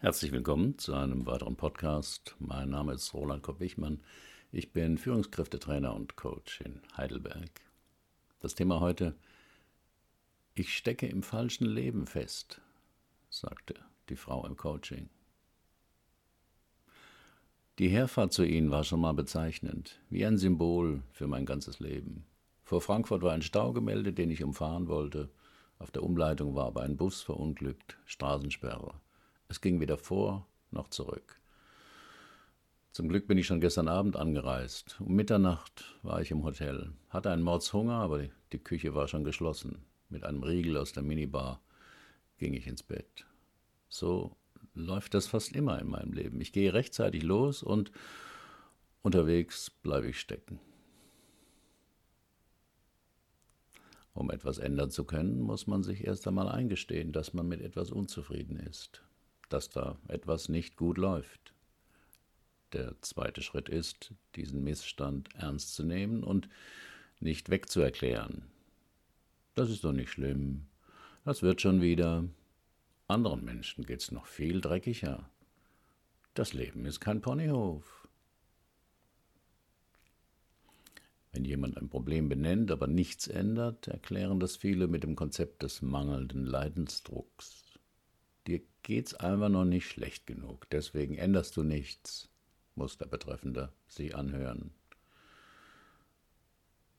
Herzlich willkommen zu einem weiteren Podcast. Mein Name ist Roland Kopp-Wichmann. Ich bin Führungskräftetrainer und Coach in Heidelberg. Das Thema heute: Ich stecke im falschen Leben fest, sagte die Frau im Coaching. Die Herfahrt zu Ihnen war schon mal bezeichnend, wie ein Symbol für mein ganzes Leben. Vor Frankfurt war ein Stau gemeldet, den ich umfahren wollte. Auf der Umleitung war aber ein Bus verunglückt, Straßensperre. Es ging weder vor noch zurück. Zum Glück bin ich schon gestern Abend angereist. Um Mitternacht war ich im Hotel, hatte einen Mordshunger, aber die Küche war schon geschlossen. Mit einem Riegel aus der Minibar ging ich ins Bett. So läuft das fast immer in meinem Leben. Ich gehe rechtzeitig los und unterwegs bleibe ich stecken. Um etwas ändern zu können, muss man sich erst einmal eingestehen, dass man mit etwas unzufrieden ist dass da etwas nicht gut läuft. Der zweite Schritt ist, diesen Missstand ernst zu nehmen und nicht wegzuerklären. Das ist doch nicht schlimm. Das wird schon wieder. Anderen Menschen geht's noch viel dreckiger. Das Leben ist kein Ponyhof. Wenn jemand ein Problem benennt, aber nichts ändert, erklären das viele mit dem Konzept des mangelnden Leidensdrucks. Dir geht's einfach noch nicht schlecht genug, deswegen änderst du nichts, muss der Betreffende sie anhören.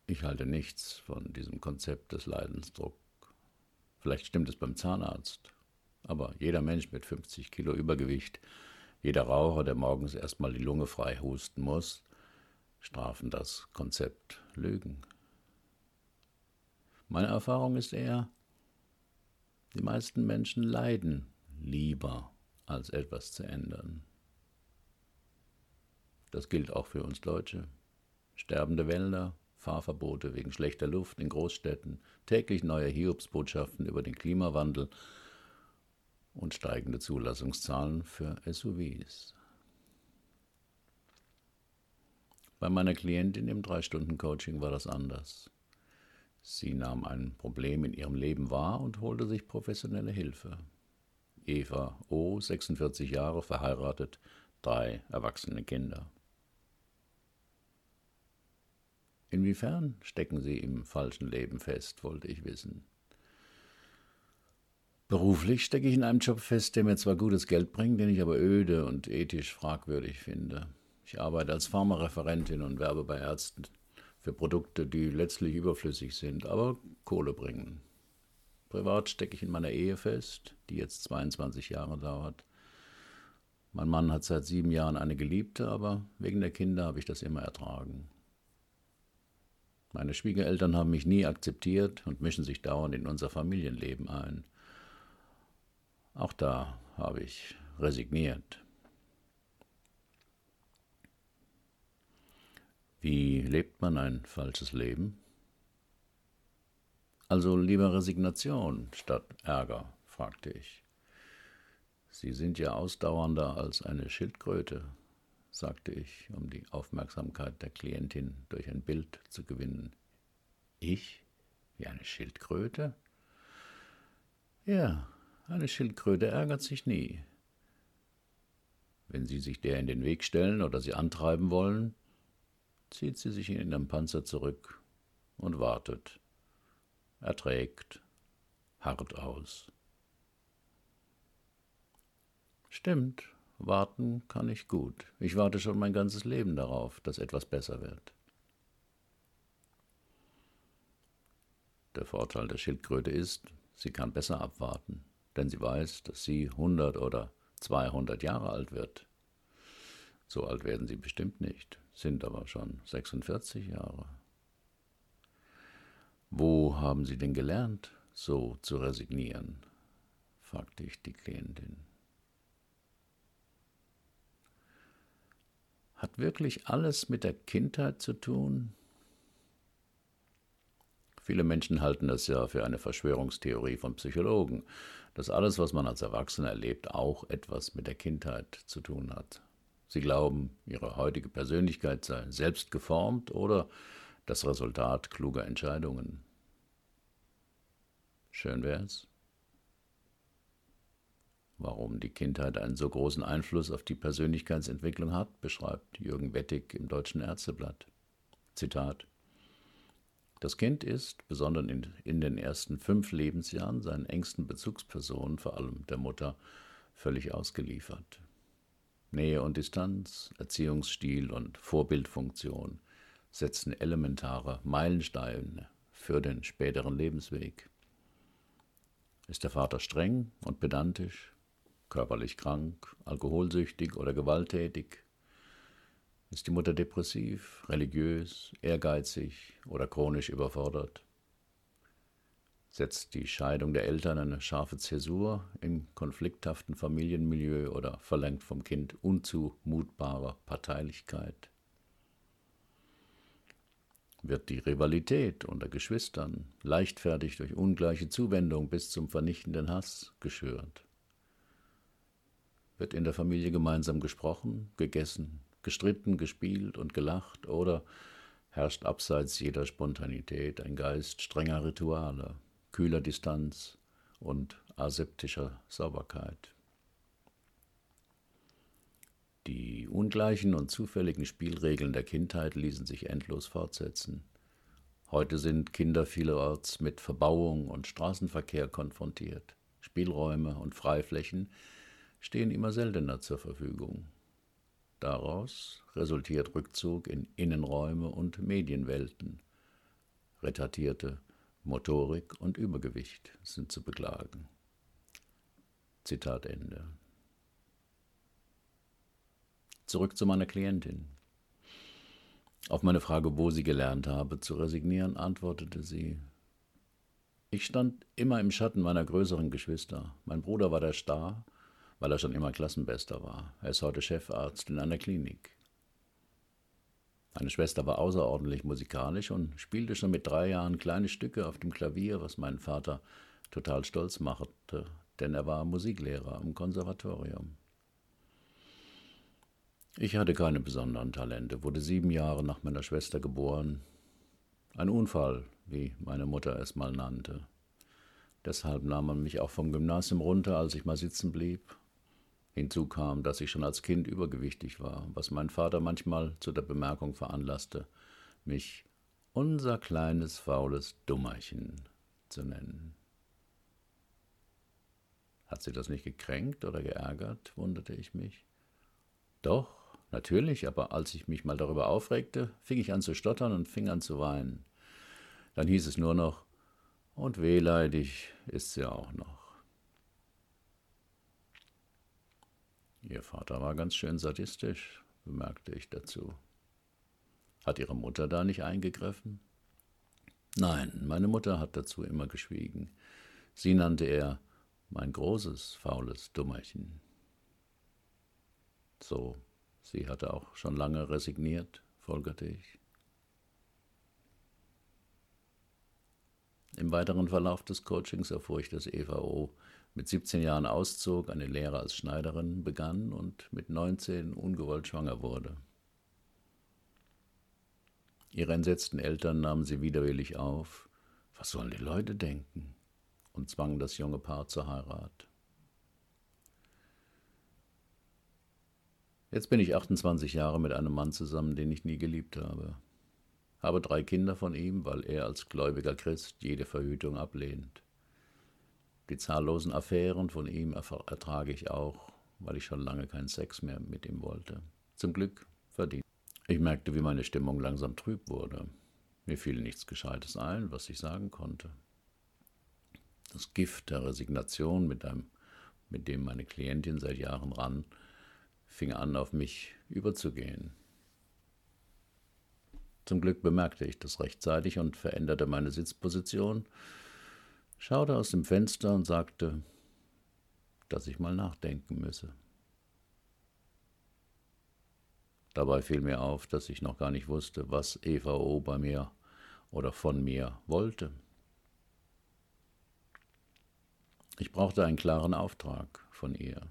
Ich halte nichts von diesem Konzept des Leidensdruck. Vielleicht stimmt es beim Zahnarzt, aber jeder Mensch mit 50 Kilo Übergewicht, jeder Raucher, der morgens erstmal die Lunge frei husten muss, strafen das Konzept Lügen. Meine Erfahrung ist eher, die meisten Menschen leiden lieber, als etwas zu ändern. Das gilt auch für uns Deutsche. Sterbende Wälder, Fahrverbote wegen schlechter Luft in Großstädten, täglich neue Hiobsbotschaften über den Klimawandel und steigende Zulassungszahlen für SUVs. Bei meiner Klientin im Drei-Stunden-Coaching war das anders. Sie nahm ein Problem in ihrem Leben wahr und holte sich professionelle Hilfe. Eva O., 46 Jahre, verheiratet, drei erwachsene Kinder. Inwiefern stecken Sie im falschen Leben fest, wollte ich wissen. Beruflich stecke ich in einem Job fest, der mir zwar gutes Geld bringt, den ich aber öde und ethisch fragwürdig finde. Ich arbeite als Pharmareferentin und werbe bei Ärzten für Produkte, die letztlich überflüssig sind, aber Kohle bringen. Privat stecke ich in meiner Ehe fest, die jetzt 22 Jahre dauert. Mein Mann hat seit sieben Jahren eine Geliebte, aber wegen der Kinder habe ich das immer ertragen. Meine Schwiegereltern haben mich nie akzeptiert und mischen sich dauernd in unser Familienleben ein. Auch da habe ich resigniert. Wie lebt man ein falsches Leben? Also lieber Resignation statt Ärger, fragte ich. Sie sind ja ausdauernder als eine Schildkröte, sagte ich, um die Aufmerksamkeit der Klientin durch ein Bild zu gewinnen. Ich? Wie eine Schildkröte? Ja, eine Schildkröte ärgert sich nie. Wenn Sie sich der in den Weg stellen oder sie antreiben wollen, zieht sie sich in ihren Panzer zurück und wartet erträgt, hart aus. Stimmt, warten kann ich gut. Ich warte schon mein ganzes Leben darauf, dass etwas besser wird. Der Vorteil der Schildkröte ist, sie kann besser abwarten, denn sie weiß, dass sie 100 oder 200 Jahre alt wird. So alt werden sie bestimmt nicht, sind aber schon 46 Jahre. Wo haben Sie denn gelernt, so zu resignieren? fragte ich die Klientin. Hat wirklich alles mit der Kindheit zu tun? Viele Menschen halten das ja für eine Verschwörungstheorie von Psychologen, dass alles, was man als Erwachsener erlebt, auch etwas mit der Kindheit zu tun hat. Sie glauben, ihre heutige Persönlichkeit sei selbst geformt oder das Resultat kluger Entscheidungen. Schön wär's. Warum die Kindheit einen so großen Einfluss auf die Persönlichkeitsentwicklung hat, beschreibt Jürgen Wettig im Deutschen Ärzteblatt. Zitat Das Kind ist, besonders in, in den ersten fünf Lebensjahren, seinen engsten Bezugspersonen, vor allem der Mutter, völlig ausgeliefert. Nähe und Distanz, Erziehungsstil und Vorbildfunktion setzen elementare Meilensteine für den späteren Lebensweg. Ist der Vater streng und pedantisch, körperlich krank, alkoholsüchtig oder gewalttätig? Ist die Mutter depressiv, religiös, ehrgeizig oder chronisch überfordert? Setzt die Scheidung der Eltern eine scharfe Zäsur im konflikthaften Familienmilieu oder verlangt vom Kind unzumutbare Parteilichkeit? Wird die Rivalität unter Geschwistern leichtfertig durch ungleiche Zuwendung bis zum vernichtenden Hass geschürt? Wird in der Familie gemeinsam gesprochen, gegessen, gestritten, gespielt und gelacht oder herrscht abseits jeder Spontanität ein Geist strenger Rituale, kühler Distanz und aseptischer Sauberkeit. Die ungleichen und zufälligen Spielregeln der Kindheit ließen sich endlos fortsetzen. Heute sind Kinder vielerorts mit Verbauung und Straßenverkehr konfrontiert. Spielräume und Freiflächen stehen immer seltener zur Verfügung. Daraus resultiert Rückzug in Innenräume und Medienwelten. Retardierte Motorik und Übergewicht sind zu beklagen. Zitat Ende. Zurück zu meiner Klientin. Auf meine Frage, wo sie gelernt habe zu resignieren, antwortete sie, ich stand immer im Schatten meiner größeren Geschwister. Mein Bruder war der Star, weil er schon immer Klassenbester war. Er ist heute Chefarzt in einer Klinik. Meine Schwester war außerordentlich musikalisch und spielte schon mit drei Jahren kleine Stücke auf dem Klavier, was meinen Vater total stolz machte, denn er war Musiklehrer am Konservatorium. Ich hatte keine besonderen Talente, wurde sieben Jahre nach meiner Schwester geboren. Ein Unfall, wie meine Mutter es mal nannte. Deshalb nahm man mich auch vom Gymnasium runter, als ich mal sitzen blieb Hinzu kam, dass ich schon als Kind übergewichtig war, was mein Vater manchmal zu der Bemerkung veranlasste, mich unser kleines faules Dummerchen zu nennen. Hat sie das nicht gekränkt oder geärgert, wunderte ich mich. Doch, natürlich, aber als ich mich mal darüber aufregte, fing ich an zu stottern und fing an zu weinen. Dann hieß es nur noch, und wehleidig ist sie auch noch. Ihr Vater war ganz schön sadistisch, bemerkte ich dazu. Hat Ihre Mutter da nicht eingegriffen? Nein, meine Mutter hat dazu immer geschwiegen. Sie nannte er mein großes, faules Dummerchen. So, sie hatte auch schon lange resigniert, folgerte ich. Im weiteren Verlauf des Coachings erfuhr ich, dass EVO mit 17 Jahren auszog, eine Lehre als Schneiderin begann und mit 19 ungewollt schwanger wurde. Ihre entsetzten Eltern nahmen sie widerwillig auf. Was sollen die Leute denken? und zwangen das junge Paar zur Heirat. Jetzt bin ich 28 Jahre mit einem Mann zusammen, den ich nie geliebt habe. Habe drei Kinder von ihm, weil er als gläubiger Christ jede Verhütung ablehnt. Die zahllosen Affären von ihm ertrage ich auch, weil ich schon lange keinen Sex mehr mit ihm wollte. Zum Glück verdient. Ich merkte, wie meine Stimmung langsam trüb wurde. Mir fiel nichts Gescheites ein, was ich sagen konnte. Das Gift der Resignation, mit, dem meine Klientin seit Jahren ran, fing an, auf mich überzugehen. Zum Glück bemerkte ich das rechtzeitig und veränderte meine Sitzposition, schaute aus dem Fenster und sagte, dass ich mal nachdenken müsse. Dabei fiel mir auf, dass ich noch gar nicht wusste, was EVO bei mir oder von mir wollte. Ich brauchte einen klaren Auftrag von ihr.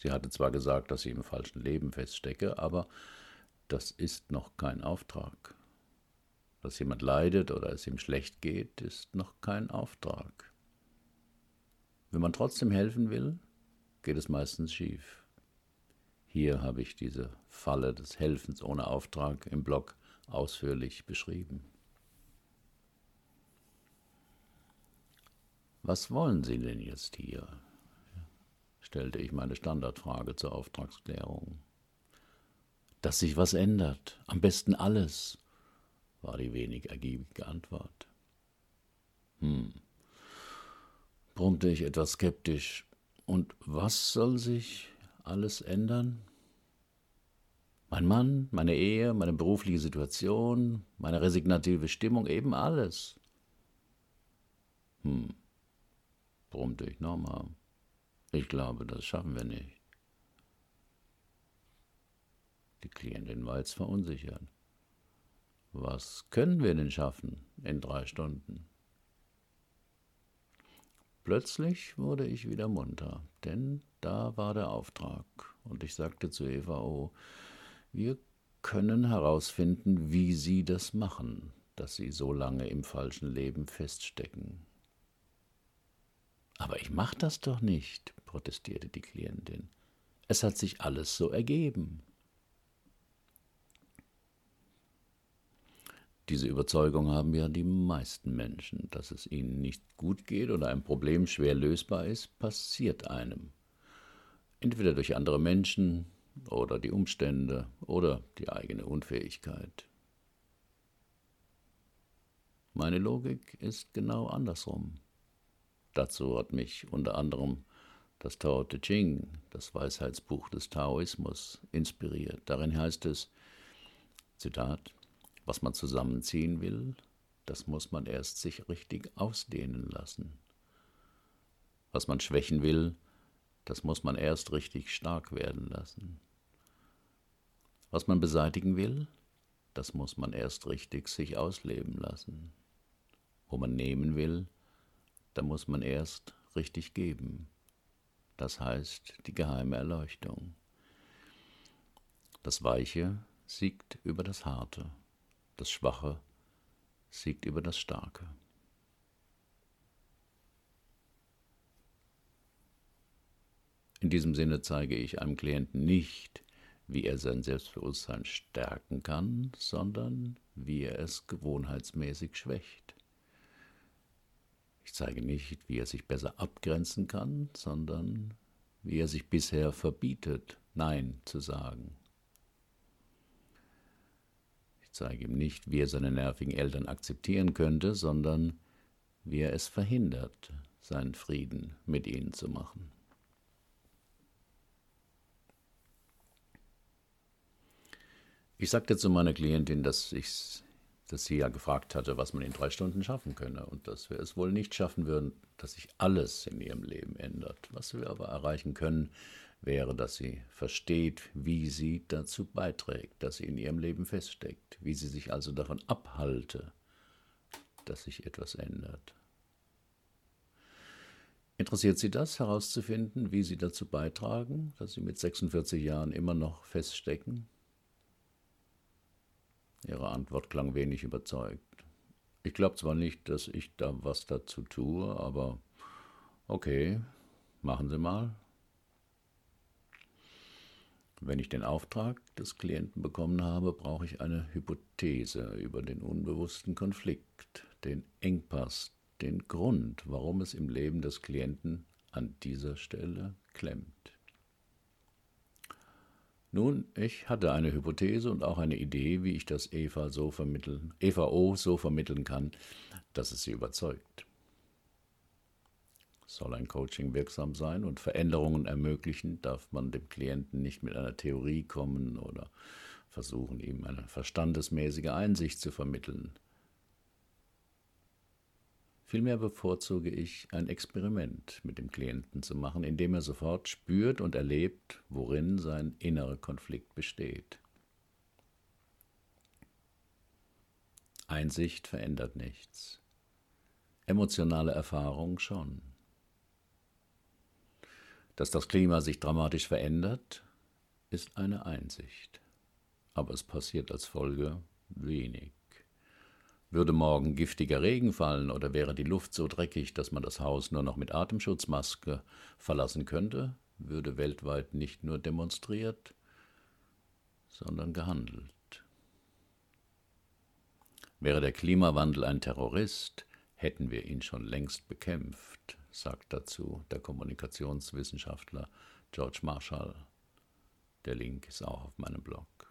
Sie hatte zwar gesagt, dass sie im falschen Leben feststecke, aber das ist noch kein Auftrag. Dass jemand leidet oder es ihm schlecht geht, ist noch kein Auftrag. Wenn man trotzdem helfen will, geht es meistens schief. Hier habe ich diese Falle des Helfens ohne Auftrag im Blog ausführlich beschrieben. Was wollen Sie denn jetzt hier? Stellte ich meine Standardfrage zur Auftragsklärung. Dass sich was ändert, am besten alles, war die wenig ergiebige Antwort. Hm, brummte ich etwas skeptisch. Und was soll sich alles ändern? Mein Mann, meine Ehe, meine berufliche Situation, meine resignative Stimmung, eben alles. Hm, brummte ich nochmal. Ich glaube, das schaffen wir nicht. Die Klientin war jetzt verunsichert. Was können wir denn schaffen in drei Stunden? Plötzlich wurde ich wieder munter, denn da war der Auftrag, und ich sagte zu Eva, oh, wir können herausfinden, wie Sie das machen, dass Sie so lange im falschen Leben feststecken. Aber ich mach das doch nicht, protestierte die Klientin. Es hat sich alles so ergeben. Diese Überzeugung haben ja die meisten Menschen, dass es ihnen nicht gut geht oder ein Problem schwer lösbar ist, passiert einem. Entweder durch andere Menschen oder die Umstände oder die eigene Unfähigkeit. Meine Logik ist genau andersrum. Dazu hat mich unter anderem das Tao Te Ching, das Weisheitsbuch des Taoismus, inspiriert. Darin heißt es, Zitat, was man zusammenziehen will, das muss man erst sich richtig ausdehnen lassen. Was man schwächen will, das muss man erst richtig stark werden lassen. Was man beseitigen will, das muss man erst richtig sich ausleben lassen. Wo man nehmen will, da muss man erst richtig geben das heißt die geheime Erleuchtung. Das Weiche siegt über das Harte, das Schwache siegt über das Starke. In diesem Sinne zeige ich einem Klienten nicht, wie er sein Selbstbewusstsein stärken kann, sondern wie er es gewohnheitsmäßig schwächt. Zeige nicht, wie er sich besser abgrenzen kann, sondern wie er sich bisher verbietet, Nein zu sagen. Ich zeige ihm nicht, wie er seine nervigen Eltern akzeptieren könnte, sondern wie er es verhindert, seinen Frieden mit ihnen zu machen. Ich sagte zu meiner Klientin, dass ich dass sie ja gefragt hatte, was man in drei Stunden schaffen könne und dass wir es wohl nicht schaffen würden, dass sich alles in ihrem Leben ändert. Was wir aber erreichen können, wäre, dass sie versteht, wie sie dazu beiträgt, dass sie in ihrem Leben feststeckt, wie sie sich also davon abhalte, dass sich etwas ändert. Interessiert Sie das herauszufinden, wie Sie dazu beitragen, dass Sie mit 46 Jahren immer noch feststecken? Ihre Antwort klang wenig überzeugt. Ich glaube zwar nicht, dass ich da was dazu tue, aber okay, machen Sie mal. Wenn ich den Auftrag des Klienten bekommen habe, brauche ich eine Hypothese über den unbewussten Konflikt, den Engpass, den Grund, warum es im Leben des Klienten an dieser Stelle klemmt. Nun, ich hatte eine Hypothese und auch eine Idee, wie ich das Eva so vermitteln, Eva O so vermitteln kann, dass es sie überzeugt. Soll ein Coaching wirksam sein und Veränderungen ermöglichen, darf man dem Klienten nicht mit einer Theorie kommen oder versuchen, ihm eine verstandesmäßige Einsicht zu vermitteln. Vielmehr bevorzuge ich, ein Experiment mit dem Klienten zu machen, indem er sofort spürt und erlebt, worin sein innerer Konflikt besteht. Einsicht verändert nichts, emotionale Erfahrung schon. Dass das Klima sich dramatisch verändert, ist eine Einsicht, aber es passiert als Folge wenig. Würde morgen giftiger Regen fallen oder wäre die Luft so dreckig, dass man das Haus nur noch mit Atemschutzmaske verlassen könnte, würde weltweit nicht nur demonstriert, sondern gehandelt. Wäre der Klimawandel ein Terrorist, hätten wir ihn schon längst bekämpft, sagt dazu der Kommunikationswissenschaftler George Marshall. Der Link ist auch auf meinem Blog.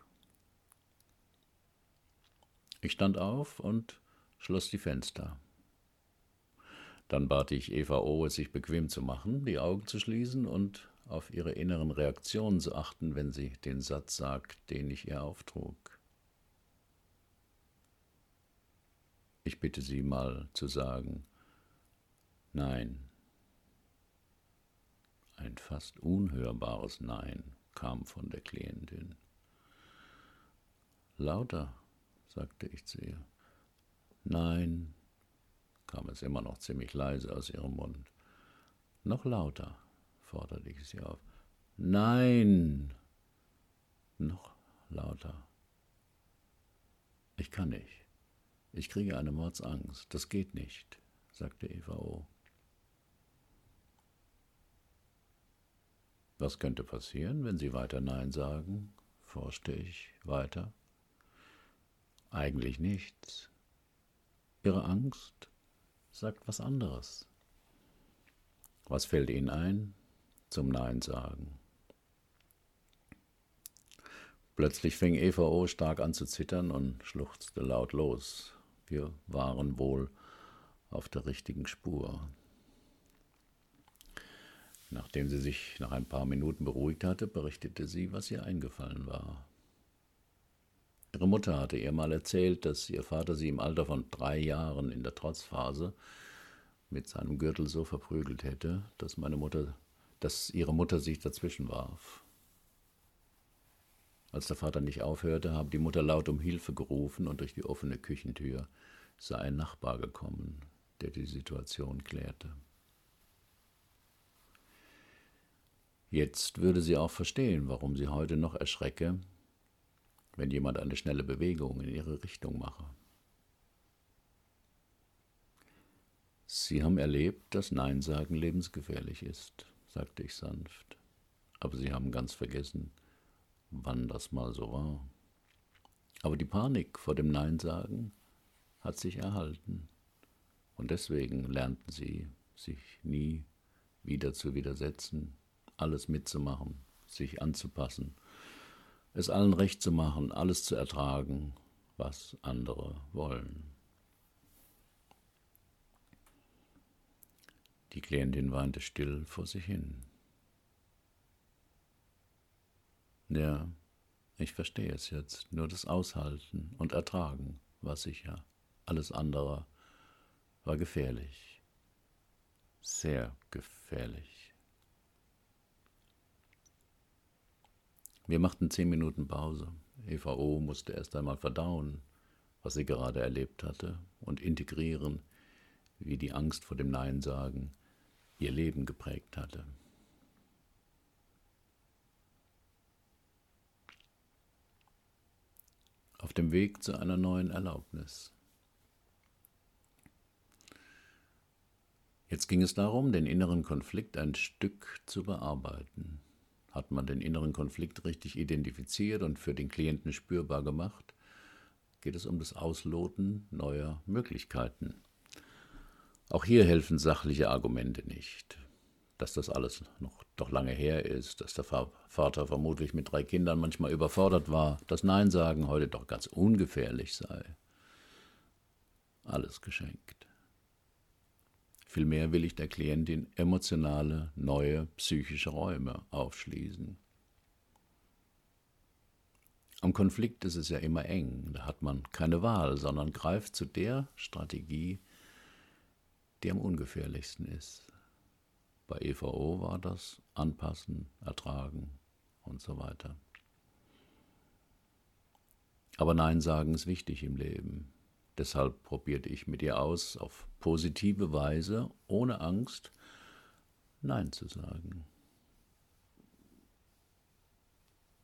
Ich stand auf und schloss die Fenster. Dann bat ich Eva O., es sich bequem zu machen, die Augen zu schließen und auf ihre inneren Reaktionen zu achten, wenn sie den Satz sagt, den ich ihr auftrug. Ich bitte Sie mal zu sagen, nein. Ein fast unhörbares Nein kam von der Klientin. Lauter, sagte ich zu ihr. Nein, kam es immer noch ziemlich leise aus ihrem Mund. Noch lauter, forderte ich sie auf. Nein, noch lauter. Ich kann nicht. Ich kriege eine Mordsangst. Das geht nicht, sagte Eva O. Was könnte passieren, wenn Sie weiter Nein sagen? forschte ich weiter. Eigentlich nichts. Ihre Angst sagt was anderes. Was fällt Ihnen ein zum Nein sagen? Plötzlich fing Eva O. stark an zu zittern und schluchzte laut los. Wir waren wohl auf der richtigen Spur. Nachdem sie sich nach ein paar Minuten beruhigt hatte, berichtete sie, was ihr eingefallen war. Ihre Mutter hatte ihr mal erzählt, dass ihr Vater sie im Alter von drei Jahren in der Trotzphase mit seinem Gürtel so verprügelt hätte, dass meine Mutter, dass ihre Mutter sich dazwischen warf. Als der Vater nicht aufhörte, habe die Mutter laut um Hilfe gerufen und durch die offene Küchentür sei ein Nachbar gekommen, der die Situation klärte. Jetzt würde sie auch verstehen, warum sie heute noch erschrecke, wenn jemand eine schnelle Bewegung in ihre Richtung mache. Sie haben erlebt, dass Nein sagen lebensgefährlich ist, sagte ich sanft. Aber Sie haben ganz vergessen, wann das mal so war. Aber die Panik vor dem Nein sagen hat sich erhalten. Und deswegen lernten sie, sich nie wieder zu widersetzen, alles mitzumachen, sich anzupassen, es allen recht zu machen, alles zu ertragen, was andere wollen. Die Klientin weinte still vor sich hin. Ja, ich verstehe es jetzt. Nur das Aushalten und Ertragen war sicher. Alles andere war gefährlich. Sehr gefährlich. Wir machten zehn Minuten Pause. Eva O. musste erst einmal verdauen, was sie gerade erlebt hatte, und integrieren, wie die Angst vor dem Nein sagen ihr Leben geprägt hatte. Auf dem Weg zu einer neuen Erlaubnis. Jetzt ging es darum, den inneren Konflikt ein Stück zu bearbeiten. Hat man den inneren Konflikt richtig identifiziert und für den Klienten spürbar gemacht, geht es um das Ausloten neuer Möglichkeiten. Auch hier helfen sachliche Argumente nicht. Dass das alles noch doch lange her ist, dass der Vater vermutlich mit drei Kindern manchmal überfordert war, dass Nein sagen heute doch ganz ungefährlich sei. Alles geschenkt. Vielmehr will ich der Klientin emotionale, neue psychische Räume aufschließen. Am Konflikt ist es ja immer eng, da hat man keine Wahl, sondern greift zu der Strategie, die am ungefährlichsten ist. Bei EVO war das Anpassen, Ertragen und so weiter. Aber Nein sagen ist wichtig im Leben. Deshalb probierte ich mit ihr aus, auf positive Weise, ohne Angst, Nein zu sagen.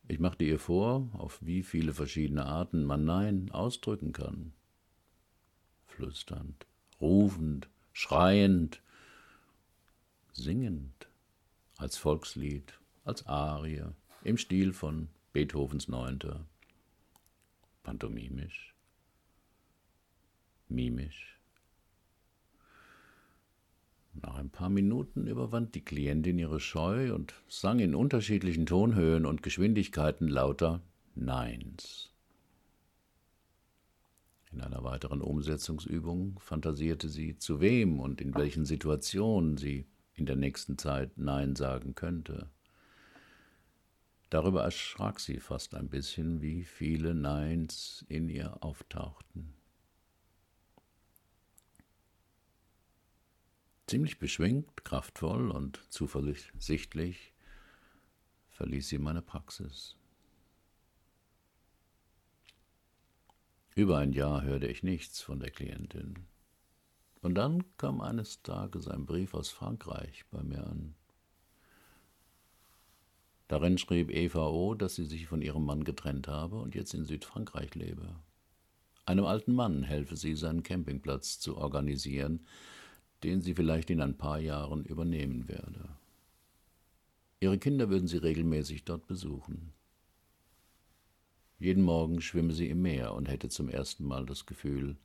Ich machte ihr vor, auf wie viele verschiedene Arten man Nein ausdrücken kann. Flüsternd, rufend, schreiend, singend, als Volkslied als Arie im Stil von Beethovens Neunte. Pantomimisch, mimisch. Nach ein paar Minuten überwand die Klientin ihre Scheu und sang in unterschiedlichen Tonhöhen und Geschwindigkeiten lauter Neins. In einer weiteren Umsetzungsübung fantasierte sie, zu wem und in welchen Situationen sie in der nächsten Zeit Nein sagen könnte. Darüber erschrak sie fast ein bisschen, wie viele Neins in ihr auftauchten. Ziemlich beschwingt, kraftvoll und zuversichtlich verließ sie meine Praxis. Über ein Jahr hörte ich nichts von der Klientin. Und dann kam eines Tages ein Brief aus Frankreich bei mir an. Darin schrieb Eva O., dass sie sich von ihrem Mann getrennt habe und jetzt in Südfrankreich lebe. Einem alten Mann helfe sie, seinen Campingplatz zu organisieren, den sie vielleicht in ein paar Jahren übernehmen werde. Ihre Kinder würden sie regelmäßig dort besuchen. Jeden Morgen schwimme sie im Meer und hätte zum ersten Mal das Gefühl,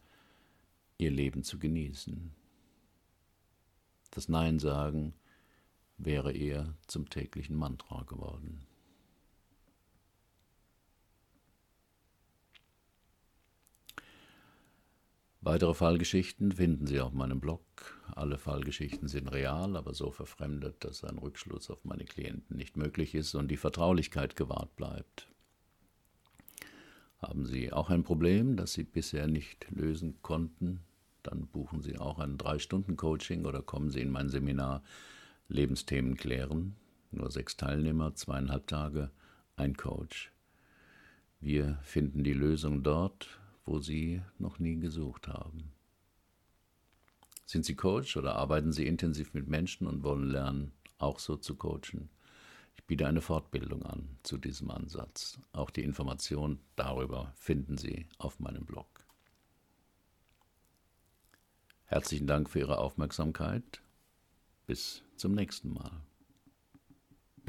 ihr Leben zu genießen. Das Nein sagen wäre ihr zum täglichen Mantra geworden. Weitere Fallgeschichten finden Sie auf meinem Blog. Alle Fallgeschichten sind real, aber so verfremdet, dass ein Rückschluss auf meine Klienten nicht möglich ist und die Vertraulichkeit gewahrt bleibt. Haben Sie auch ein Problem, das Sie bisher nicht lösen konnten? Dann buchen Sie auch ein 3-Stunden-Coaching oder kommen Sie in mein Seminar Lebensthemen klären. Nur sechs Teilnehmer, zweieinhalb Tage, ein Coach. Wir finden die Lösung dort, wo Sie noch nie gesucht haben. Sind Sie Coach oder arbeiten Sie intensiv mit Menschen und wollen lernen, auch so zu coachen? Ich biete eine Fortbildung an zu diesem Ansatz. Auch die Informationen darüber finden Sie auf meinem Blog. Herzlichen Dank für Ihre Aufmerksamkeit. Bis zum nächsten Mal.